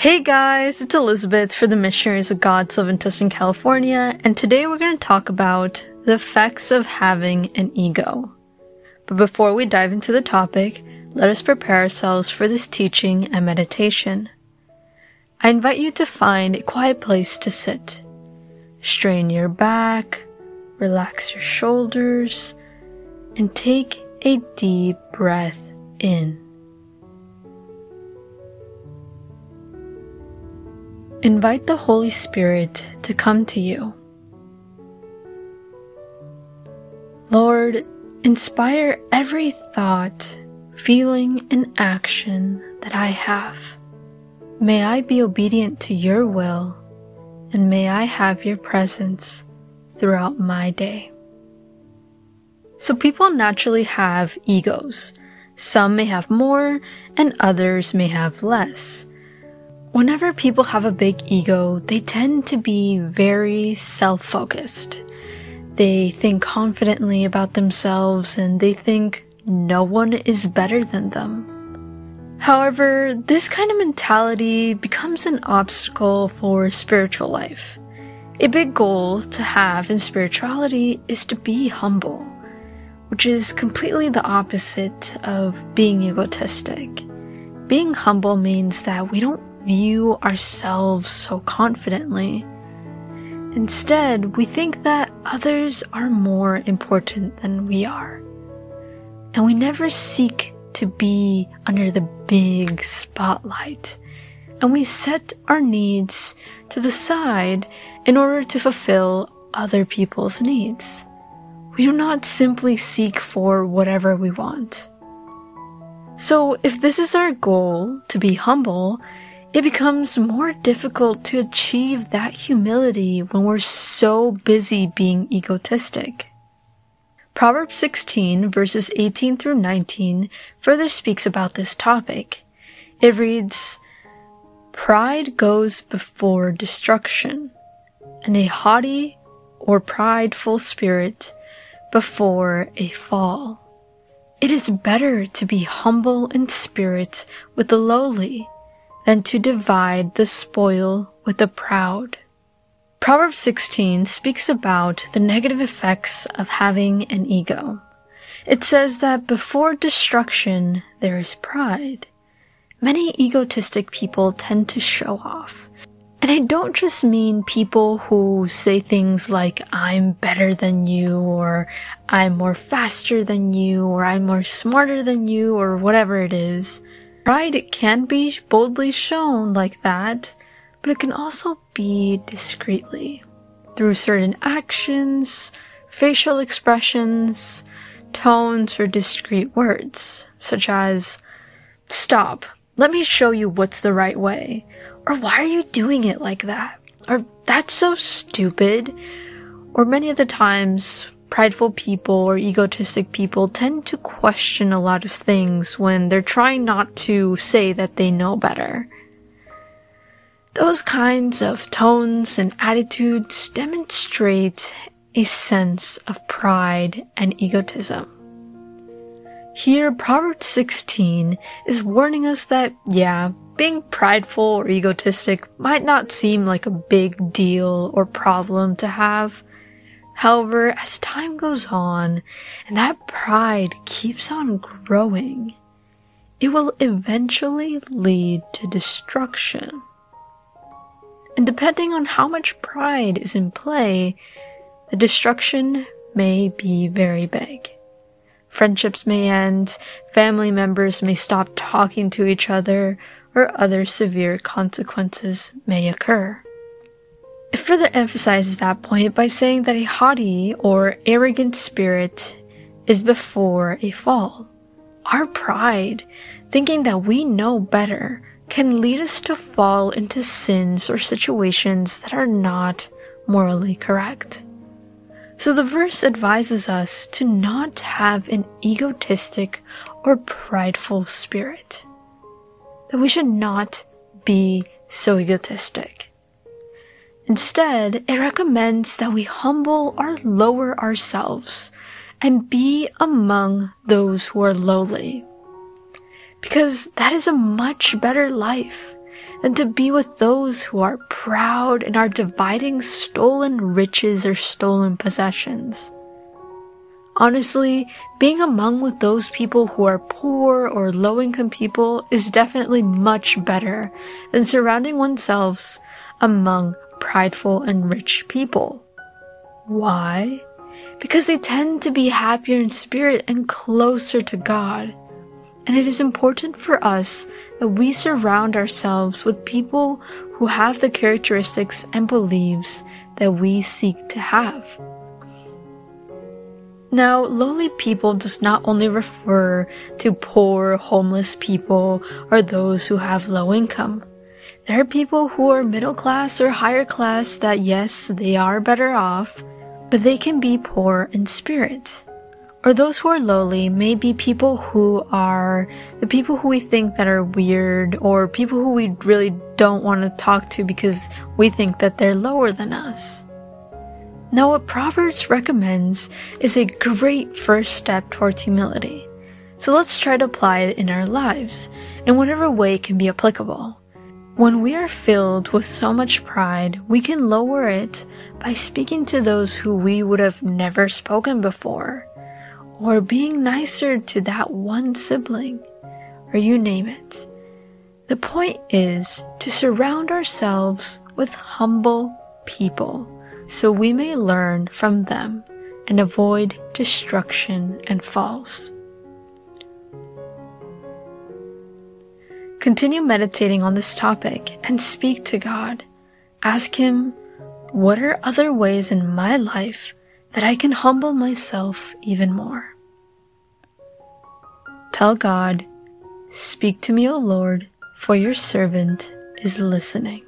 Hey guys, it's Elizabeth for the Missionaries of God Silventus in California, and today we're going to talk about the effects of having an ego. But before we dive into the topic, let us prepare ourselves for this teaching and meditation. I invite you to find a quiet place to sit. Strain your back, relax your shoulders, and take a deep breath in. Invite the Holy Spirit to come to you. Lord, inspire every thought, feeling, and action that I have. May I be obedient to your will, and may I have your presence throughout my day. So people naturally have egos. Some may have more, and others may have less. Whenever people have a big ego, they tend to be very self focused. They think confidently about themselves and they think no one is better than them. However, this kind of mentality becomes an obstacle for spiritual life. A big goal to have in spirituality is to be humble, which is completely the opposite of being egotistic. Being humble means that we don't view ourselves so confidently. Instead, we think that others are more important than we are. And we never seek to be under the big spotlight. And we set our needs to the side in order to fulfill other people's needs. We do not simply seek for whatever we want. So, if this is our goal, to be humble, it becomes more difficult to achieve that humility when we're so busy being egotistic. Proverbs 16 verses 18 through 19 further speaks about this topic. It reads, Pride goes before destruction, and a haughty or prideful spirit before a fall. It is better to be humble in spirit with the lowly than to divide the spoil with the proud. Proverbs 16 speaks about the negative effects of having an ego. It says that before destruction there is pride. Many egotistic people tend to show off. And I don't just mean people who say things like, I'm better than you, or I'm more faster than you, or I'm more smarter than you, or whatever it is. Pride can be boldly shown like that, but it can also be discreetly. Through certain actions, facial expressions, tones, or discreet words, such as, Stop, let me show you what's the right way, or why are you doing it like that, or that's so stupid, or many of the times prideful people or egotistic people tend to question a lot of things when they're trying not to say that they know better. Those kinds of tones and attitudes demonstrate a sense of pride and egotism. Here, Proverbs 16 is warning us that, yeah, being prideful or egotistic might not seem like a big deal or problem to have, However, as time goes on and that pride keeps on growing, it will eventually lead to destruction. And depending on how much pride is in play, the destruction may be very big. Friendships may end, family members may stop talking to each other, or other severe consequences may occur. It further emphasizes that point by saying that a haughty or arrogant spirit is before a fall. Our pride, thinking that we know better, can lead us to fall into sins or situations that are not morally correct. So the verse advises us to not have an egotistic or prideful spirit. That we should not be so egotistic. Instead, it recommends that we humble or lower ourselves and be among those who are lowly. Because that is a much better life. than to be with those who are proud and are dividing stolen riches or stolen possessions. Honestly, being among with those people who are poor or low income people is definitely much better than surrounding oneself among prideful and rich people. Why? Because they tend to be happier in spirit and closer to God. And it is important for us that we surround ourselves with people who have the characteristics and beliefs that we seek to have. Now, lowly people does not only refer to poor, homeless people or those who have low income. There are people who are middle class or higher class that yes, they are better off, but they can be poor in spirit. Or those who are lowly may be people who are the people who we think that are weird or people who we really don't want to talk to because we think that they're lower than us. Now, what Proverbs recommends is a great first step towards humility. So let's try to apply it in our lives in whatever way it can be applicable. When we are filled with so much pride, we can lower it by speaking to those who we would have never spoken before, or being nicer to that one sibling, or you name it. The point is to surround ourselves with humble people so we may learn from them and avoid destruction and falls. Continue meditating on this topic and speak to God. Ask Him, what are other ways in my life that I can humble myself even more? Tell God, Speak to me, O Lord, for your servant is listening.